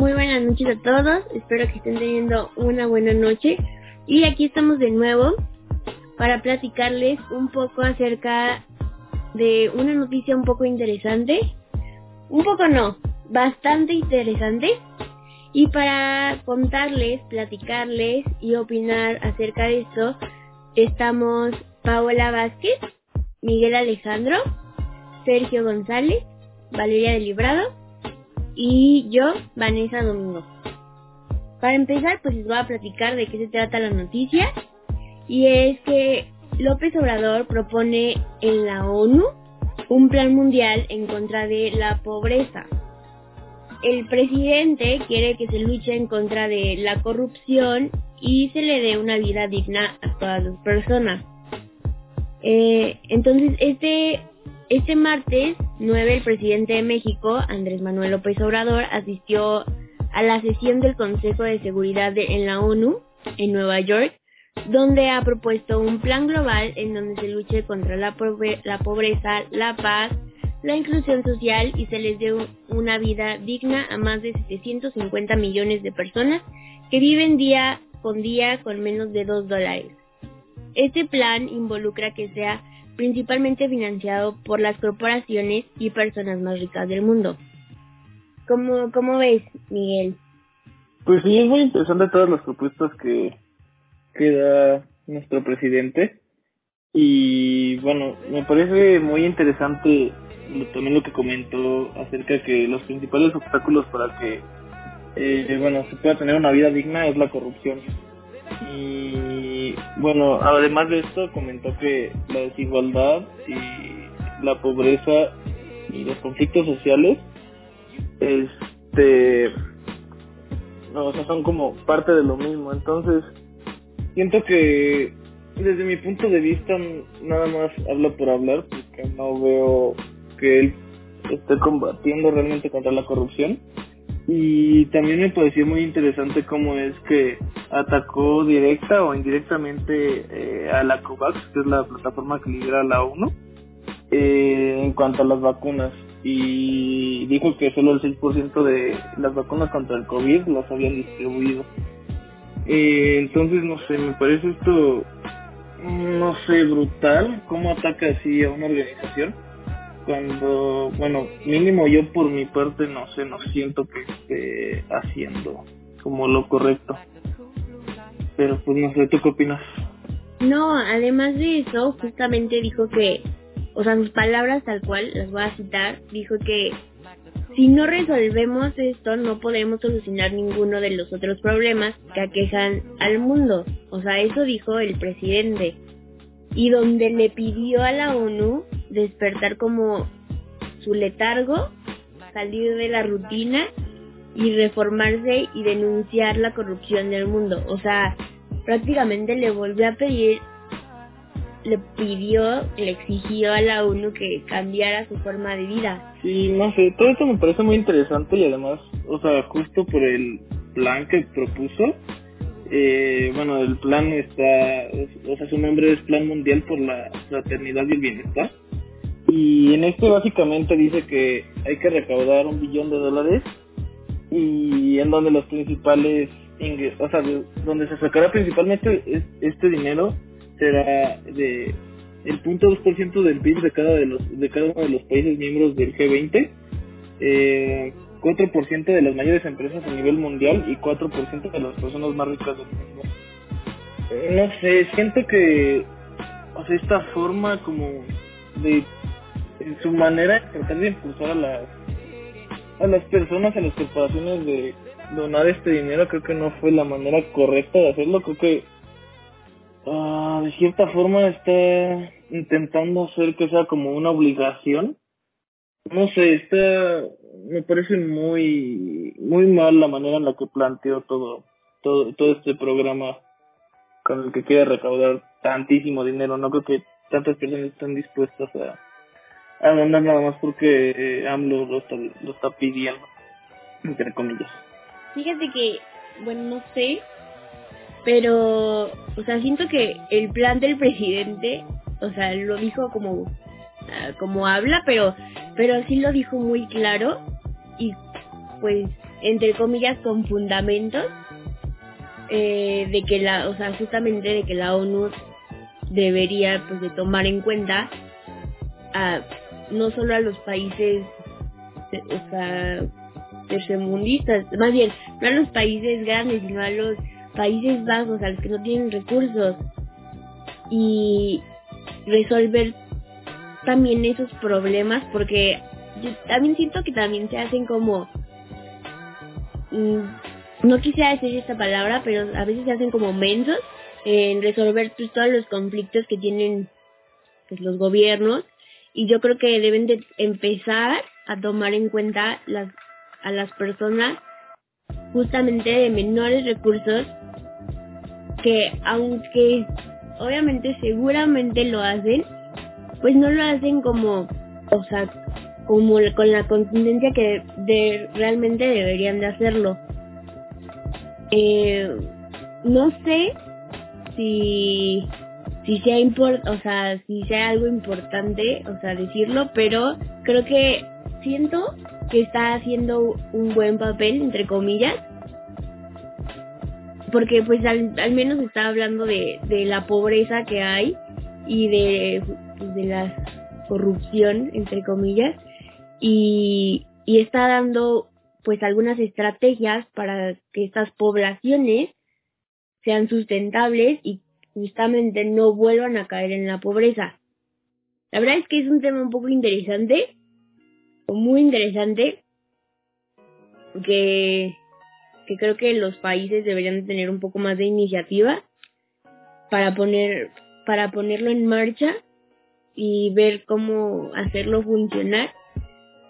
muy buenas noches a todos. Espero que estén teniendo una buena noche. Y aquí estamos de nuevo para platicarles un poco acerca de una noticia un poco interesante. Un poco no, bastante interesante. Y para contarles, platicarles y opinar acerca de esto, estamos Paola Vázquez, Miguel Alejandro, Sergio González, Valeria de Librado y yo, Vanessa Domingo. Para empezar, pues les voy a platicar de qué se trata la noticia. Y es que López Obrador propone en la ONU un plan mundial en contra de la pobreza. El presidente quiere que se luche en contra de la corrupción y se le dé una vida digna a todas las personas. Eh, entonces, este este martes 9 el presidente de México, Andrés Manuel López Obrador, asistió a la sesión del Consejo de Seguridad en la ONU en Nueva York, donde ha propuesto un plan global en donde se luche contra la, pobreza, la paz, la inclusión social y se les dé una vida digna a más de 750 millones de personas que viven día con día con menos de 2 dólares. Este plan involucra que sea principalmente financiado por las corporaciones y personas más ricas del mundo. ¿Cómo, cómo ves, Miguel? Pues sí, es muy interesante todas las propuestas que, que da nuestro presidente. Y bueno, me parece muy interesante también lo que comentó acerca de que los principales obstáculos para que eh, bueno se pueda tener una vida digna es la corrupción y bueno, además de esto comentó que la desigualdad y la pobreza y los conflictos sociales este no, o sea, son como parte de lo mismo. Entonces, siento que desde mi punto de vista nada más habla por hablar porque no veo que él esté combatiendo realmente contra la corrupción y también me pareció muy interesante cómo es que atacó directa o indirectamente eh, a la COVAX, que es la plataforma que lidera la ONU, eh, en cuanto a las vacunas. Y dijo que solo el 6% de las vacunas contra el COVID las habían distribuido. Eh, entonces, no sé, me parece esto, no sé, brutal, cómo ataca así a una organización cuando, bueno, mínimo yo por mi parte no sé, no siento que esté haciendo como lo correcto. Pero pues no sé, ¿tú qué opinas? No, además de eso, justamente dijo que, o sea, sus palabras tal cual, las voy a citar, dijo que si no resolvemos esto, no podemos solucionar ninguno de los otros problemas que aquejan al mundo. O sea, eso dijo el presidente. Y donde le pidió a la ONU despertar como su letargo, salir de la rutina y reformarse y denunciar la corrupción del mundo. O sea, prácticamente le volvió a pedir, le pidió, le exigió a la ONU que cambiara su forma de vida. Sí, no sé, todo esto me parece muy interesante y además, o sea, justo por el plan que propuso, eh, bueno, el plan está, o sea, su nombre es Plan Mundial por la Fraternidad y el Bienestar. Y en este básicamente dice que hay que recaudar un billón de dólares y en donde los principales o sea, donde se sacará principalmente este dinero será de el punto dos por ciento del PIB de cada de los de cada uno de los países miembros del G20, eh, 4% de las mayores empresas a nivel mundial y 4% de las personas más ricas del mundo. No sé, siento que o sea, esta forma como de en su manera tratar de impulsar a las a las personas, a las corporaciones de donar este dinero, creo que no fue la manera correcta de hacerlo, creo que uh, de cierta forma está intentando hacer que sea como una obligación. No sé, está me parece muy muy mal la manera en la que planteó todo todo todo este programa con el que quiere recaudar tantísimo dinero. No creo que tantas personas estén dispuestas a a mandar nada más porque eh, AMLO lo está, lo está pidiendo, entre comillas. Fíjate que, bueno, no sé, pero, o sea, siento que el plan del presidente, o sea, lo dijo como, ah, como habla, pero, pero sí lo dijo muy claro y, pues, entre comillas, con fundamentos eh, de que la, o sea, justamente de que la ONU debería pues de tomar en cuenta a no solo a los países o sea, tercermundistas, más bien, no a los países grandes, sino a los países bajos, a los que no tienen recursos. Y resolver también esos problemas, porque yo también siento que también se hacen como... Mm, no quisiera decir esta palabra, pero a veces se hacen como mensos en resolver pues, todos los conflictos que tienen pues, los gobiernos y yo creo que deben de empezar a tomar en cuenta las, a las personas justamente de menores recursos que aunque obviamente seguramente lo hacen, pues no lo hacen como, o sea, como con la contundencia que de, realmente deberían de hacerlo. Eh, no sé si si sea import, o sea, si sea algo importante, o sea, decirlo, pero creo que siento que está haciendo un buen papel, entre comillas, porque pues al, al menos está hablando de, de la pobreza que hay y de, pues, de la corrupción, entre comillas, y, y está dando pues algunas estrategias para que estas poblaciones sean sustentables y justamente no vuelvan a caer en la pobreza. La verdad es que es un tema un poco interesante, muy interesante, que, que creo que los países deberían tener un poco más de iniciativa para poner, para ponerlo en marcha y ver cómo hacerlo funcionar,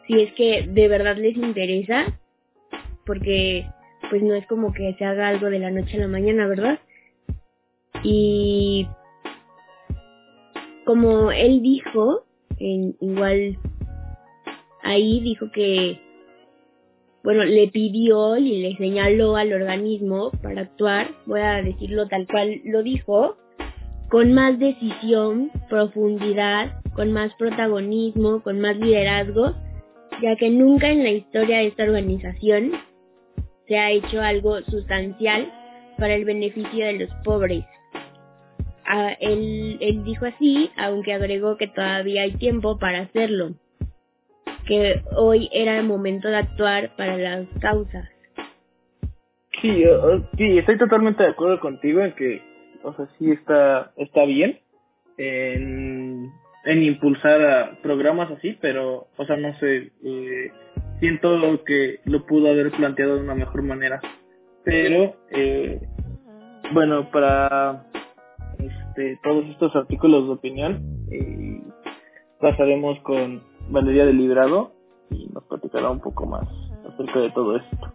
si es que de verdad les interesa, porque pues no es como que se haga algo de la noche a la mañana, ¿verdad? Y como él dijo, en, igual ahí dijo que, bueno, le pidió y le señaló al organismo para actuar, voy a decirlo tal cual lo dijo, con más decisión, profundidad, con más protagonismo, con más liderazgo, ya que nunca en la historia de esta organización se ha hecho algo sustancial para el beneficio de los pobres. Él, él dijo así, aunque agregó que todavía hay tiempo para hacerlo, que hoy era el momento de actuar para las causas. Sí, sí, estoy totalmente de acuerdo contigo en que, o sea, sí está, está bien en, impulsar a programas así, pero, o sea, no sé, eh, siento que lo pudo haber planteado de una mejor manera. Pero, eh, bueno, para este, todos estos artículos de opinión y pasaremos con Valeria del Librado y nos platicará un poco más acerca de todo esto.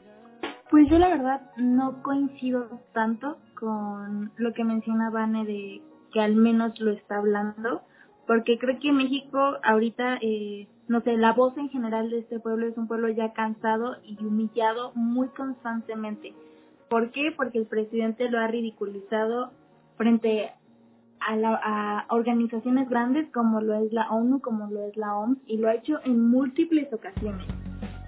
Pues yo la verdad no coincido tanto con lo que menciona Vane de que al menos lo está hablando, porque creo que México ahorita, eh, no sé, la voz en general de este pueblo es un pueblo ya cansado y humillado muy constantemente. ¿Por qué? Porque el presidente lo ha ridiculizado frente a, la, a organizaciones grandes como lo es la ONU, como lo es la OMS, y lo ha hecho en múltiples ocasiones.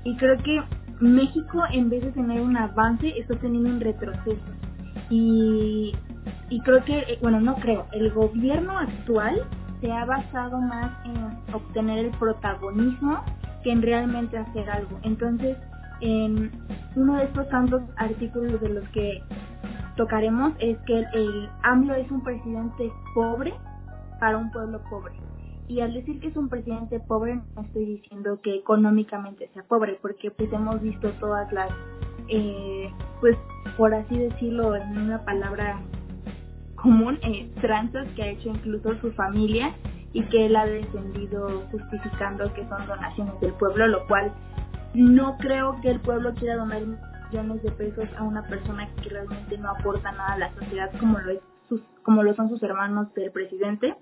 Y creo que México, en vez de tener un avance, está teniendo un retroceso. Y, y creo que, eh, bueno, no creo, el gobierno actual se ha basado más en obtener el protagonismo que en realmente hacer algo. Entonces, en uno de estos tantos artículos de los que tocaremos es que el, AMLO es un presidente pobre para un pueblo pobre. Y al decir que es un presidente pobre, no estoy diciendo que económicamente sea pobre, porque pues hemos visto todas las, eh, pues por así decirlo en una palabra común, eh, tranzas que ha hecho incluso su familia y que él ha defendido justificando que son donaciones del pueblo, lo cual no creo que el pueblo quiera donar millones de pesos a una persona que realmente no aporta nada a la sociedad como lo es sus, como lo son sus hermanos del presidente.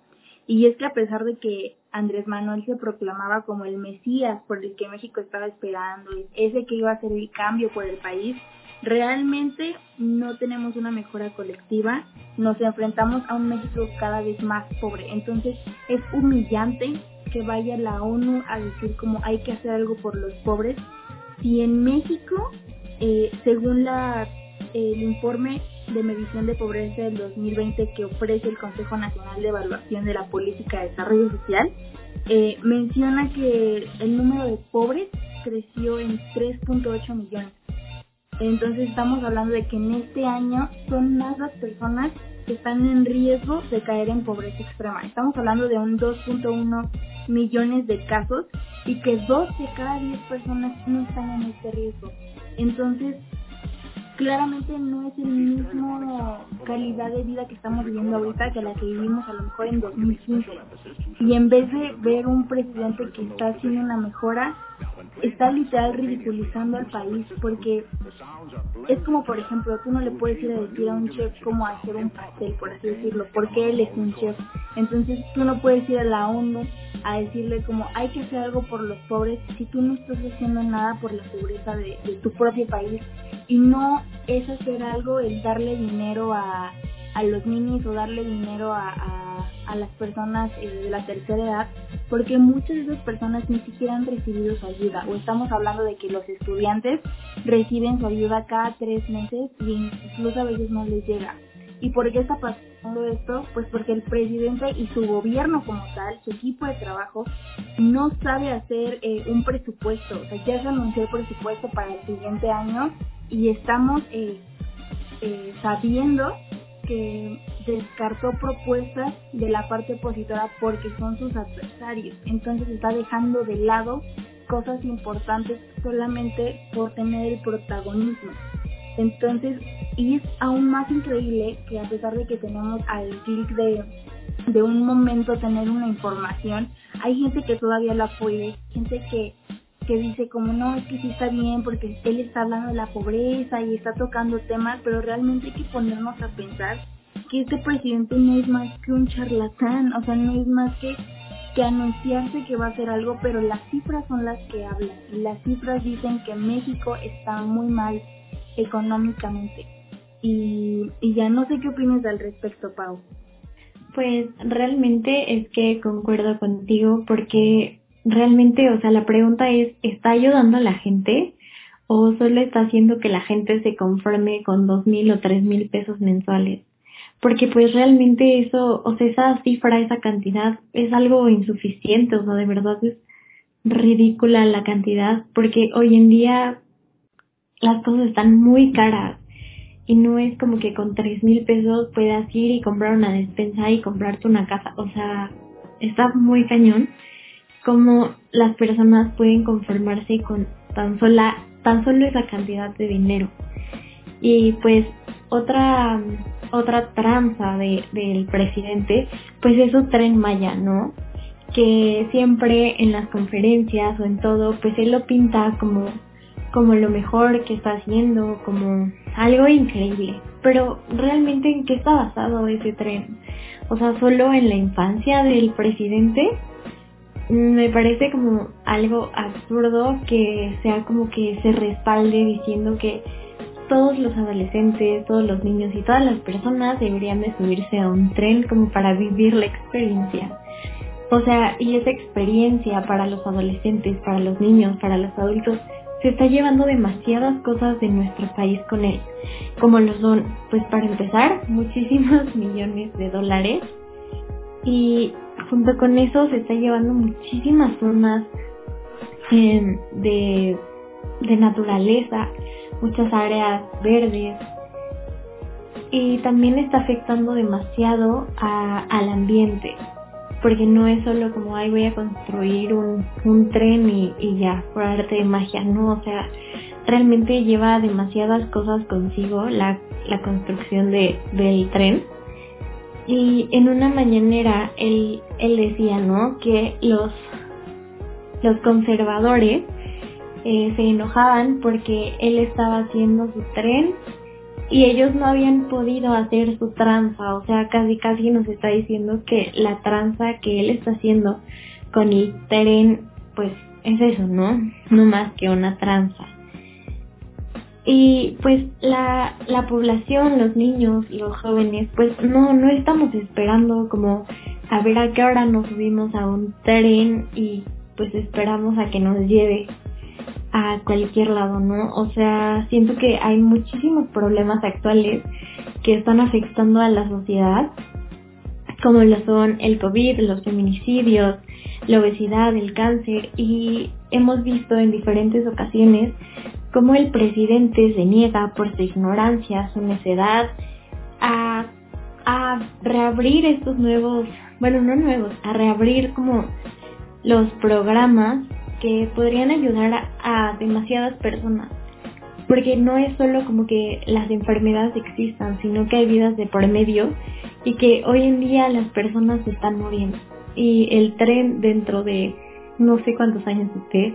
Y es que a pesar de que Andrés Manuel se proclamaba como el Mesías por el que México estaba esperando, ese que iba a ser el cambio por el país, realmente no tenemos una mejora colectiva, nos enfrentamos a un México cada vez más pobre. Entonces es humillante que vaya la ONU a decir como hay que hacer algo por los pobres, si en México eh, según la, el informe de medición de pobreza del 2020 que ofrece el Consejo Nacional de Evaluación de la Política de Desarrollo Social, eh, menciona que el número de pobres creció en 3.8 millones. Entonces estamos hablando de que en este año son más las personas que están en riesgo de caer en pobreza extrema. Estamos hablando de un 2.1 millones de casos y que dos de cada 10 personas no están en este riesgo. Entonces, claramente no es el mismo calidad de vida que estamos viviendo ahorita que la que vivimos a lo mejor en 2015. Y en vez de ver un presidente que está haciendo una mejora, está literal ridiculizando al país porque es como por ejemplo tú no le puedes ir a decir a un chef cómo hacer un pastel por así decirlo porque él es un chef. Entonces tú no puedes ir a la ONU a decirle como hay que hacer algo por los pobres si tú no estás haciendo nada por la pobreza de, tu propio país. Y no es hacer algo el darle dinero a, a los niños o darle dinero a a las personas eh, de la tercera edad porque muchas de esas personas ni siquiera han recibido su ayuda o estamos hablando de que los estudiantes reciben su ayuda cada tres meses y incluso a veces no les llega. ¿Y por qué está pasando esto? Pues porque el presidente y su gobierno como tal, su equipo de trabajo, no sabe hacer eh, un presupuesto. O sea, ya se anunció el presupuesto para el siguiente año y estamos eh, sabiendo que descartó propuestas de la parte opositora porque son sus adversarios. Entonces está dejando de lado cosas importantes solamente por tener el protagonismo. Entonces, y es aún más increíble que a pesar de que tenemos al clic de, de un momento tener una información, hay gente que todavía la apoya, gente que, que dice como no, es que sí está bien porque él está hablando de la pobreza y está tocando temas, pero realmente hay que ponernos a pensar que este presidente no es más que un charlatán, o sea, no es más que, que anunciarse que va a hacer algo, pero las cifras son las que hablan. Y las cifras dicen que México está muy mal económicamente. Y, y ya no sé qué opinas al respecto, Pau. Pues realmente es que concuerdo contigo porque realmente, o sea, la pregunta es, ¿está ayudando a la gente? ¿O solo está haciendo que la gente se conforme con dos mil o tres mil pesos mensuales? Porque pues realmente eso, o sea, esa cifra, esa cantidad es algo insuficiente, o sea, de verdad es ridícula la cantidad, porque hoy en día las cosas están muy caras y no es como que con tres mil pesos puedas ir y comprar una despensa y comprarte una casa, o sea, está muy cañón como las personas pueden conformarse con tan sola tan solo esa cantidad de dinero. Y pues otra otra tranza de, del presidente, pues es su tren Maya, ¿no? Que siempre en las conferencias o en todo, pues él lo pinta como, como lo mejor que está haciendo, como algo increíble. Pero realmente en qué está basado ese tren? O sea, solo en la infancia del presidente. Me parece como algo absurdo que sea como que se respalde diciendo que todos los adolescentes, todos los niños y todas las personas deberían de subirse a un tren como para vivir la experiencia. O sea, y esa experiencia para los adolescentes, para los niños, para los adultos, se está llevando demasiadas cosas de nuestro país con él, como lo son, pues para empezar, muchísimos millones de dólares. Y junto con eso se está llevando muchísimas zonas eh, de, de naturaleza, muchas áreas verdes. Y también está afectando demasiado al ambiente porque no es solo como ay voy a construir un, un tren y, y, ya por arte de magia no o sea realmente lleva demasiadas cosas consigo la, la construcción de, del tren. Y en una mañanera él, él decía no que los los conservadores eh, se enojaban porque él estaba haciendo su tren y ellos no habían podido hacer su tranza, o sea, casi casi nos está diciendo que la tranza que él está haciendo con el tren, pues es eso, ¿no? No más que una tranza. Y pues la, la población, los niños, los jóvenes, pues no, no estamos esperando como a ver a qué hora nos subimos a un tren y pues esperamos a que nos lleve a cualquier lado, ¿no? O sea, siento que hay muchísimos problemas actuales que están afectando a la sociedad, como lo son el COVID, los feminicidios, la obesidad, el cáncer, y hemos visto en diferentes ocasiones cómo el presidente se niega por su ignorancia, su necedad, a, a reabrir estos nuevos, bueno, no nuevos, a reabrir como los programas que podrían ayudar a, demasiadas personas. Porque no es solo como que las enfermedades existan, sino que hay vidas de por medio y que hoy en día las personas se están muriendo. Y el tren dentro de no sé cuántos años esté,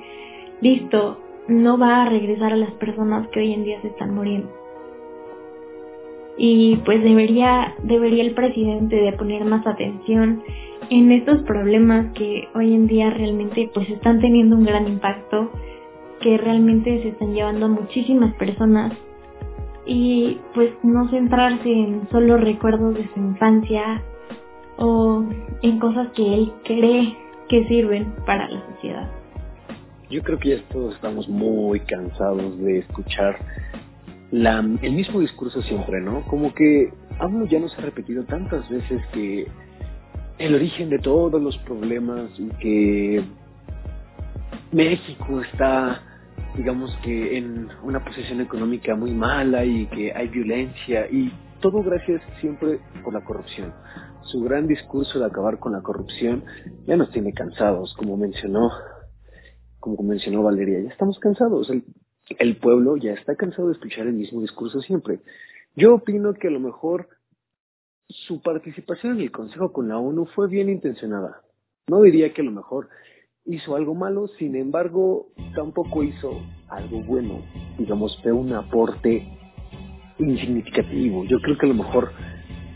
listo, no va a regresar a las personas que hoy en día se están muriendo. Y pues debería, debería el presidente de poner más atención en estos problemas que hoy en día realmente pues están teniendo un gran impacto, que realmente se están llevando a muchísimas personas y pues no centrarse en solo recuerdos de su infancia o en cosas que él cree que sirven para la sociedad. Yo creo que ya todos estamos muy cansados de escuchar la, el mismo discurso siempre, ¿no? Como que aún ya nos ha repetido tantas veces que el origen de todos los problemas y que México está, digamos que en una posición económica muy mala y que hay violencia y todo gracias siempre por la corrupción. Su gran discurso de acabar con la corrupción ya nos tiene cansados, como mencionó, como mencionó Valeria, ya estamos cansados. El, el pueblo ya está cansado de escuchar el mismo discurso siempre. Yo opino que a lo mejor su participación en el Consejo con la ONU fue bien intencionada. No diría que a lo mejor hizo algo malo, sin embargo, tampoco hizo algo bueno. Digamos, fue un aporte insignificativo. Yo creo que a lo mejor,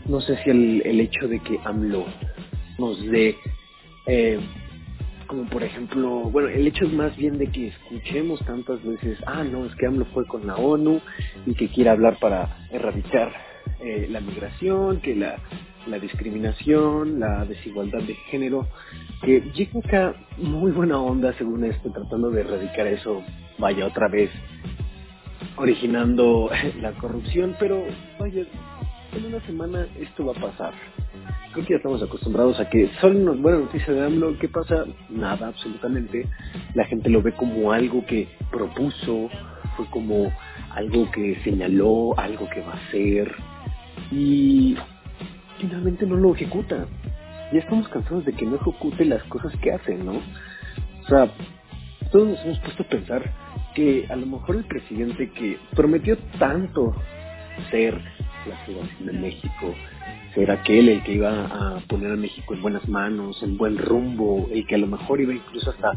no sé si el, hecho de que AMLO nos dé, eh, como por ejemplo, bueno, el hecho es más bien de que escuchemos tantas veces, ah, no, es que AMLO fue con la ONU y que quiere hablar para erradicar eh, la migración, que la, la discriminación, la desigualdad de género, que llega muy buena onda según esto, tratando de erradicar eso, vaya otra vez, originando la corrupción, pero vaya, en una semana esto va a pasar. Creo que ya estamos acostumbrados a que solo una buena noticia de AMLO, ¿qué pasa? Nada, absolutamente. La gente lo ve como algo que propuso, fue como algo que señaló, algo que va a ser, y finalmente no lo ejecuta. Ya estamos cansados de que no ejecute las cosas que hace, ¿no? O sea, todos nos hemos puesto a pensar que a lo mejor el presidente que prometió tanto ser la ciudad de México, ser aquel el que iba a poner a México en buenas manos, en buen rumbo, el que a lo mejor iba incluso hasta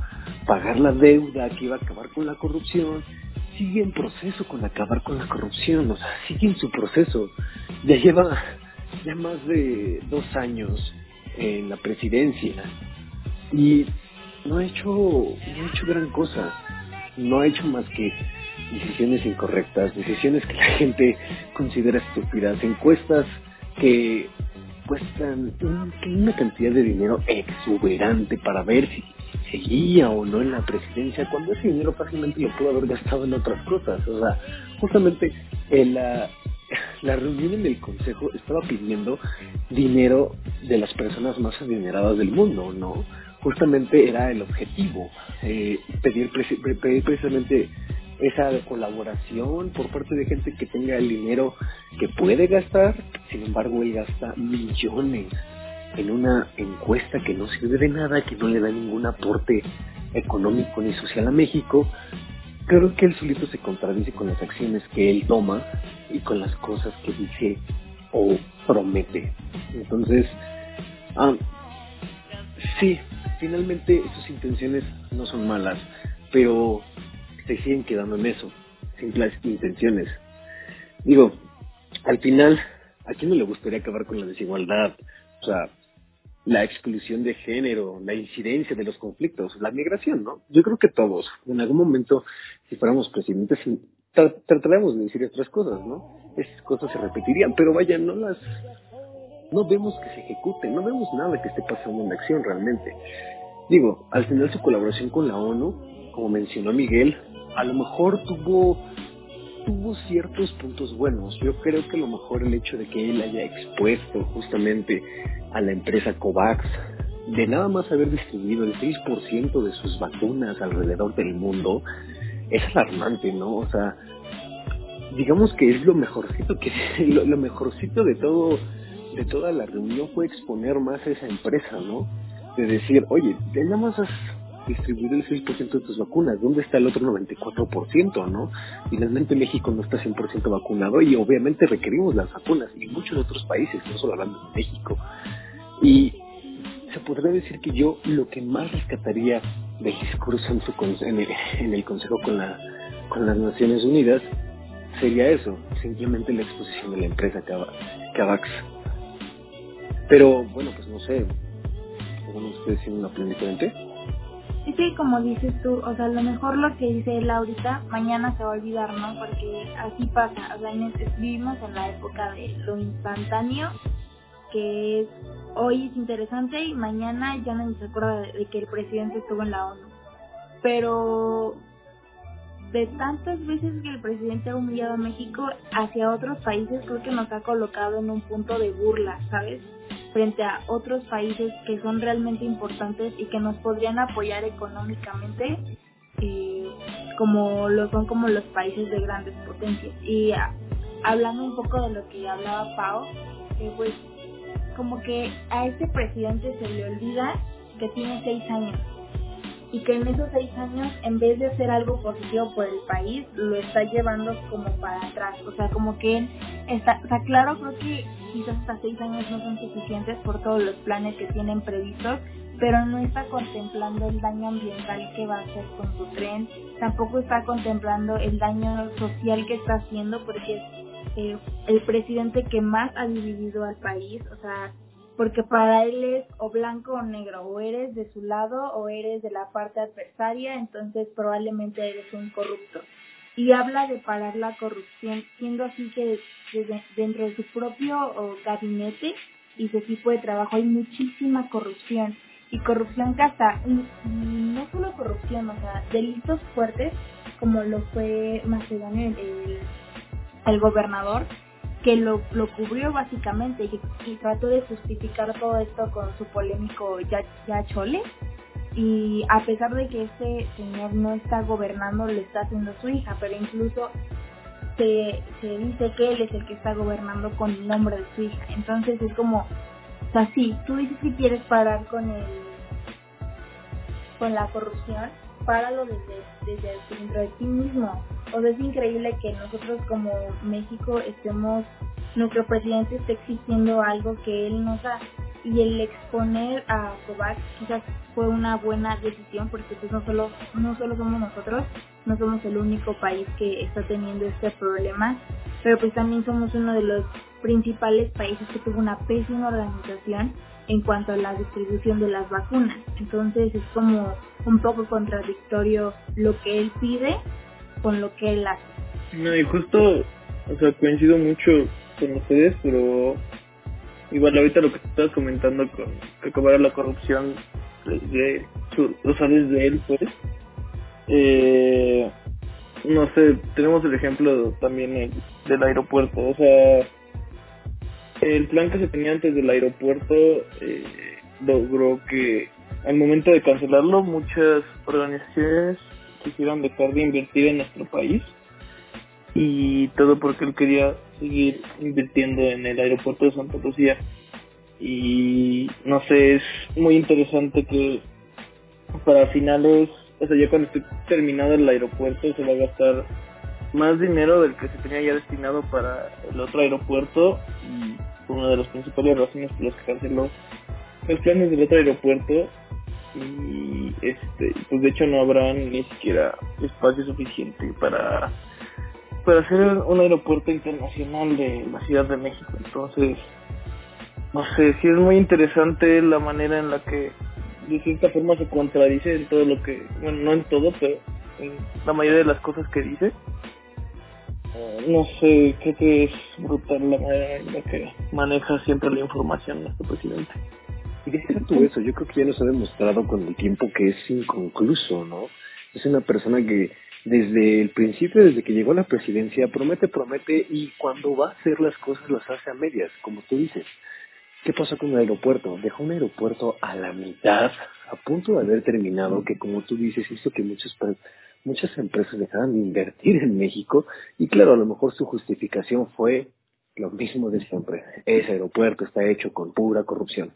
pagar la deuda, que iba a acabar con la corrupción, sigue en proceso con acabar con la corrupción, o sea, sigue en su proceso. Ya lleva ya más de dos años en la presidencia y no ha hecho, no ha hecho gran cosa, no ha hecho más que decisiones incorrectas, decisiones que la gente considera estúpidas, encuestas que cuestan una cantidad de dinero exuberante para ver si seguía o no en la presidencia, cuando ese dinero fácilmente lo pudo haber gastado en otras cosas. O sea, justamente en la, la reunión en el consejo estaba pidiendo dinero de las personas más adineradas del mundo, ¿no? Justamente era el objetivo, eh, pedir, pedir precisamente esa colaboración por parte de gente que tenga el dinero que puede gastar, sin embargo él gasta millones en una encuesta que no sirve de nada, que no le da ningún aporte económico ni social a México, creo que él solito se contradice con las acciones que él toma y con las cosas que dice o promete. Entonces, ah, sí, finalmente sus intenciones no son malas, pero se siguen quedando en eso, simples intenciones. Digo, al final, ¿a quién no le gustaría acabar con la desigualdad? O sea, la exclusión de género, la incidencia de los conflictos, la migración, ¿no? Yo creo que todos, en algún momento, si fuéramos presidentes, trataremos de decir otras cosas, ¿no? Esas cosas se repetirían, pero vaya, no las, no vemos que se ejecuten, no vemos nada que esté pasando en acción realmente. Digo, al final su colaboración con la ONU, como mencionó Miguel, a lo mejor tuvo tuvo ciertos puntos buenos. Yo creo que a lo mejor el hecho de que él haya expuesto justamente a la empresa COVAX de nada más haber distribuido el 6% de sus vacunas alrededor del mundo es alarmante, ¿no? O sea, digamos que es lo mejorcito que lo, lo mejorcito de todo de toda la reunión fue exponer más a esa empresa, ¿no? De decir, oye, nada más distribuido el 6% de tus vacunas, ¿dónde está el otro 94%, no? Finalmente México no está 100% vacunado y obviamente requerimos las vacunas y muchos otros países, no solo hablando de México. Y se podría decir que yo lo que más rescataría del discurso en, su, en, el, en el Consejo con, la, con las Naciones Unidas sería eso, simplemente la exposición de la empresa Cavax. Pero bueno, pues no sé, ¿alguno ustedes tienen una opinión diferente? Sí, como dices tú, o sea, a lo mejor lo que dice él ahorita, mañana se va a olvidar, ¿no? Porque así pasa, o sea, vivimos en la época de lo instantáneo, que es hoy es interesante y mañana ya no se acuerda de, de que el presidente estuvo en la ONU. Pero de tantas veces que el presidente ha humillado a México hacia otros países, creo que nos ha colocado en un punto de burla, ¿sabes? Frente a otros países que son realmente importantes y que nos podrían apoyar económicamente, eh, como lo son como los países de grandes potencias. Y ah, hablando un poco de lo que hablaba Pau, eh, pues como que a este presidente se le olvida que tiene seis años y que en esos seis años, en vez de hacer algo positivo por el país, lo está llevando como para atrás. O sea, como que está, o sea, claro, creo que quizás hasta seis años no son suficientes por todos los planes que tienen previstos, pero no está contemplando el daño ambiental que va a hacer con su tren, tampoco está contemplando el daño social que está haciendo, porque es eh, el presidente que más ha dividido al país, o sea, porque para él es o blanco o negro, o eres de su lado o eres de la parte adversaria, entonces probablemente eres un corrupto. Y habla de parar la corrupción, siendo así que dentro de su propio gabinete y su equipo de trabajo hay muchísima corrupción. Y corrupción que hasta, no solo corrupción, o sea, delitos fuertes, como lo fue Macedonio, el, el gobernador, que lo, lo cubrió básicamente y, trató de justificar todo esto con su polémico ya, ya chole. Y a pesar de que este señor no está gobernando le está haciendo su hija pero incluso se, se dice que él es el que está gobernando con el nombre de su hija. Entonces es como o sea tú dices que quieres parar con el con la corrupción páralo desde, desde dentro de ti mismo o sea, es increíble que nosotros como México estemos, nuestro presidente esté exigiendo algo que él nos da. Y el exponer a COVAX quizás fue una buena decisión porque pues no solo, no solo somos nosotros, no somos el único país que está teniendo este problema, pero pues también somos uno de los principales países que tuvo una pésima organización en cuanto a la distribución de las vacunas. Entonces es como un poco contradictorio lo que él pide con lo que él hace. No, y justo, o sea, coincido mucho con ustedes, pero igual ahorita lo que estabas comentando con que acabar la corrupción de, su, o sea, desde él, pues, eh, no sé, tenemos el ejemplo también del aeropuerto, o sea, el plan que se tenía antes del aeropuerto eh, logró que al momento de cancelarlo muchas organizaciones quisieron dejar de invertir en nuestro país. Y todo porque él quería seguir invirtiendo en el aeropuerto de Santa Lucía. Y no sé es muy interesante que para finales o sea ya cuando esté terminado el aeropuerto se va a gastar más dinero del que se tenía ya destinado para el otro aeropuerto. Y una de las principales razones por las que canceló los planes del otro aeropuerto. Y este pues de hecho no habrá ni siquiera espacio suficiente para para hacer un aeropuerto internacional de la Ciudad de México. Entonces no sé si es muy interesante la manera en la que de cierta forma se contradice en todo lo que bueno no en todo pero en la mayoría de las cosas que dice no sé creo que es brutal la manera en la que maneja siempre la información nuestro presidente y deja tú eso, yo creo que ya nos ha demostrado con el tiempo que es inconcluso, ¿no? Es una persona que desde el principio, desde que llegó a la presidencia, promete, promete y cuando va a hacer las cosas las hace a medias, como tú dices. ¿Qué pasó con el aeropuerto? Dejó un aeropuerto a la mitad, a punto de haber terminado, que como tú dices, hizo que muchas, muchas empresas dejaran de invertir en México y claro, a lo mejor su justificación fue lo mismo de siempre. Ese aeropuerto está hecho con pura corrupción.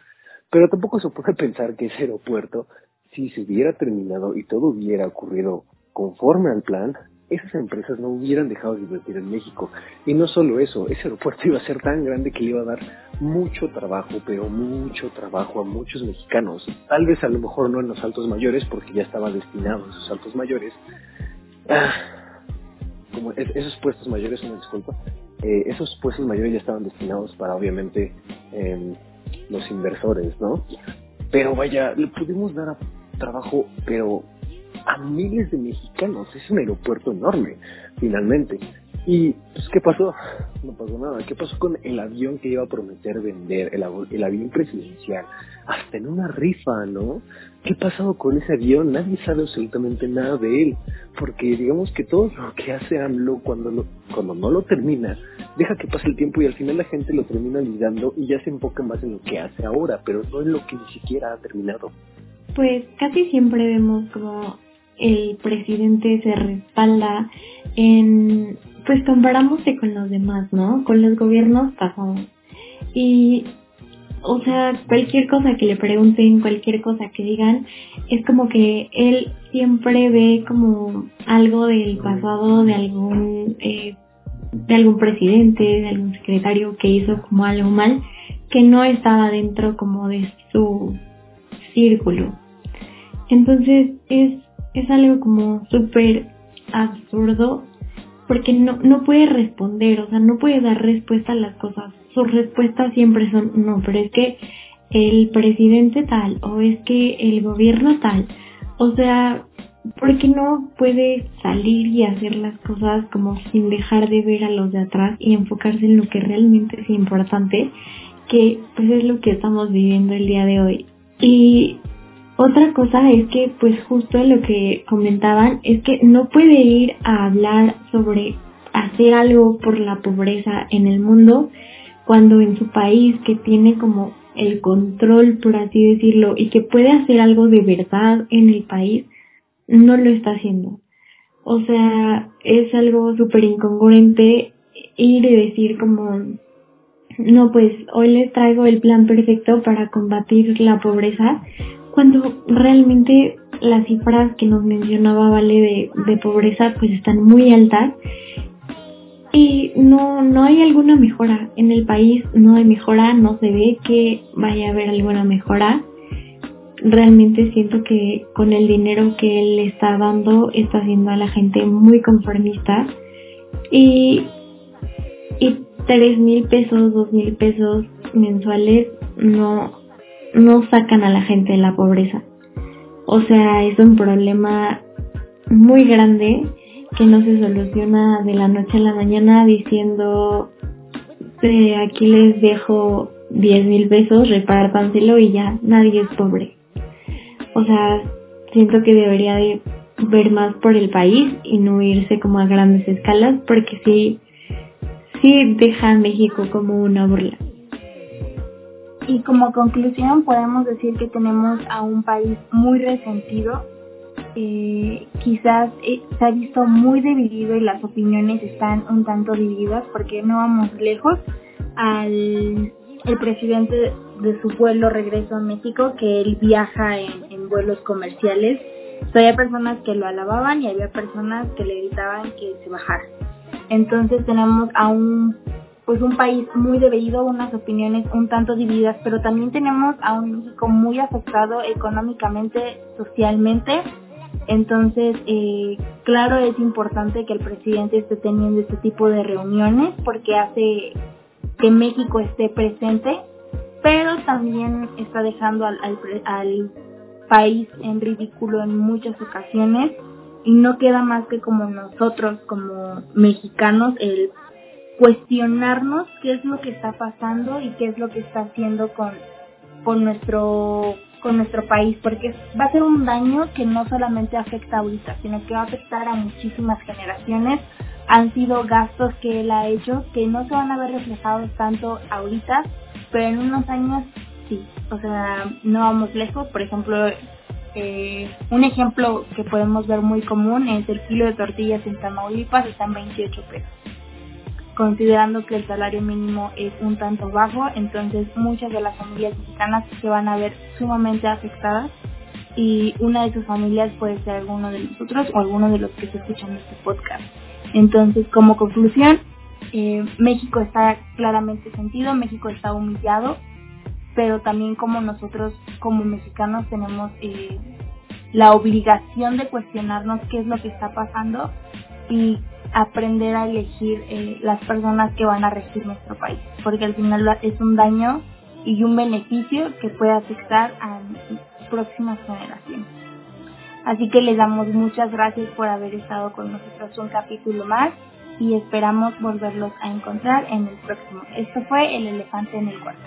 Pero tampoco se puede pensar que ese aeropuerto, si se hubiera terminado y todo hubiera ocurrido conforme al plan, esas empresas no hubieran dejado de invertir en México. Y no solo eso, ese aeropuerto iba a ser tan grande que le iba a dar mucho trabajo, pero mucho trabajo a muchos mexicanos. Tal vez a lo mejor no en los altos mayores, porque ya estaba destinado a esos altos mayores. Ah, como esos puestos mayores, una disculpa, eh, esos puestos mayores ya estaban destinados para obviamente em, los inversores, ¿no? Pero vaya, le pudimos dar trabajo, pero a miles de mexicanos. Es un aeropuerto enorme, finalmente. Y, pues, ¿qué pasó? No pasó nada. ¿Qué pasó con el avión que iba a prometer vender, el, el avión presidencial? Hasta en una rifa, ¿no? ¿Qué ha pasado con ese avión? Nadie sabe absolutamente nada de él. Porque digamos que todo lo que hace AMLO cuando, cuando no lo termina, deja que pase el tiempo y al final la gente lo termina olvidando y ya se enfoca más en lo que hace ahora, pero no en lo que ni siquiera ha terminado. Pues casi siempre vemos como el presidente se respalda en, pues comparándose con los demás, ¿no? Con los gobiernos pasados. Y, o sea, cualquier cosa que le pregunten, cualquier cosa que digan, es como que él siempre ve como algo del pasado de algún, eh, de algún presidente, de algún secretario que hizo como algo mal, que no estaba dentro como de su círculo. Entonces es es algo como súper absurdo porque no, no puede responder, o sea, no puede dar respuesta a las cosas. Sus respuestas siempre son no, pero es que el presidente tal o es que el gobierno tal. O sea, porque no puede salir y hacer las cosas como sin dejar de ver a los de atrás y enfocarse en lo que realmente es importante, que pues es lo que estamos viviendo el día de hoy. Y otra cosa es que, pues justo lo que comentaban, es que no puede ir a hablar sobre hacer algo por la pobreza en el mundo cuando en su país que tiene como el control, por así decirlo, y que puede hacer algo de verdad en el país, no lo está haciendo. O sea, es algo súper incongruente ir y decir como, no, pues hoy les traigo el plan perfecto para combatir la pobreza, cuando realmente las cifras que nos mencionaba Vale de, pobreza pues están muy altas y no, no hay alguna mejora en el país, no hay mejora, no se ve que vaya a haber alguna mejora. Realmente siento que con el dinero que él está dando está haciendo a la gente muy conformista y, y tres mil pesos, dos mil pesos mensuales no, no sacan a la gente de la pobreza. O sea, es un problema muy grande que no se soluciona de la noche a la mañana diciendo eh, aquí les dejo 10 mil pesos, repártanselo y ya nadie es pobre. O sea, siento que debería de ver más por el país y no irse como a grandes escalas porque sí, sí deja a México como una burla. Y como conclusión podemos decir que tenemos a un país muy resentido, eh, quizás eh, se ha visto muy dividido y las opiniones están un tanto divididas porque no vamos lejos al el presidente de su vuelo regreso a México que él viaja en, en vuelos comerciales. había personas que lo alababan y había personas que le gritaban que se bajara. Entonces tenemos a un pues un país muy dividido, unas opiniones un tanto divididas, pero también tenemos a un México muy afectado económicamente, socialmente. Entonces, eh, claro, es importante que el presidente esté teniendo este tipo de reuniones porque hace que México esté presente, pero también está dejando al, al, al país en ridículo en muchas ocasiones y no queda más que como nosotros, como mexicanos, el cuestionarnos qué es lo que está pasando y qué es lo que está haciendo con, con nuestro con nuestro país, porque va a ser un daño que no solamente afecta ahorita, sino que va a afectar a muchísimas generaciones. Han sido gastos que él ha hecho que no se van a ver reflejados tanto ahorita, pero en unos años sí. O sea, no vamos lejos. Por ejemplo, eh, un ejemplo que podemos ver muy común es el kilo de tortillas en Tamaulipas está en 28 pesos considerando que el salario mínimo es un tanto bajo, entonces muchas de las familias mexicanas se van a ver sumamente afectadas y una de sus familias puede ser alguno de nosotros o alguno de los que se escuchan este podcast. Entonces, como conclusión, eh, México está claramente sentido, México está humillado, pero también como nosotros como mexicanos tenemos eh, la obligación de cuestionarnos qué es lo que está pasando y aprender a elegir eh, las personas que van a regir nuestro país, porque al final es un daño y un beneficio que puede afectar a próximas generaciones. Así que les damos muchas gracias por haber estado con nosotros un capítulo más y esperamos volverlos a encontrar en el próximo. Esto fue El Elefante en el Cuarto.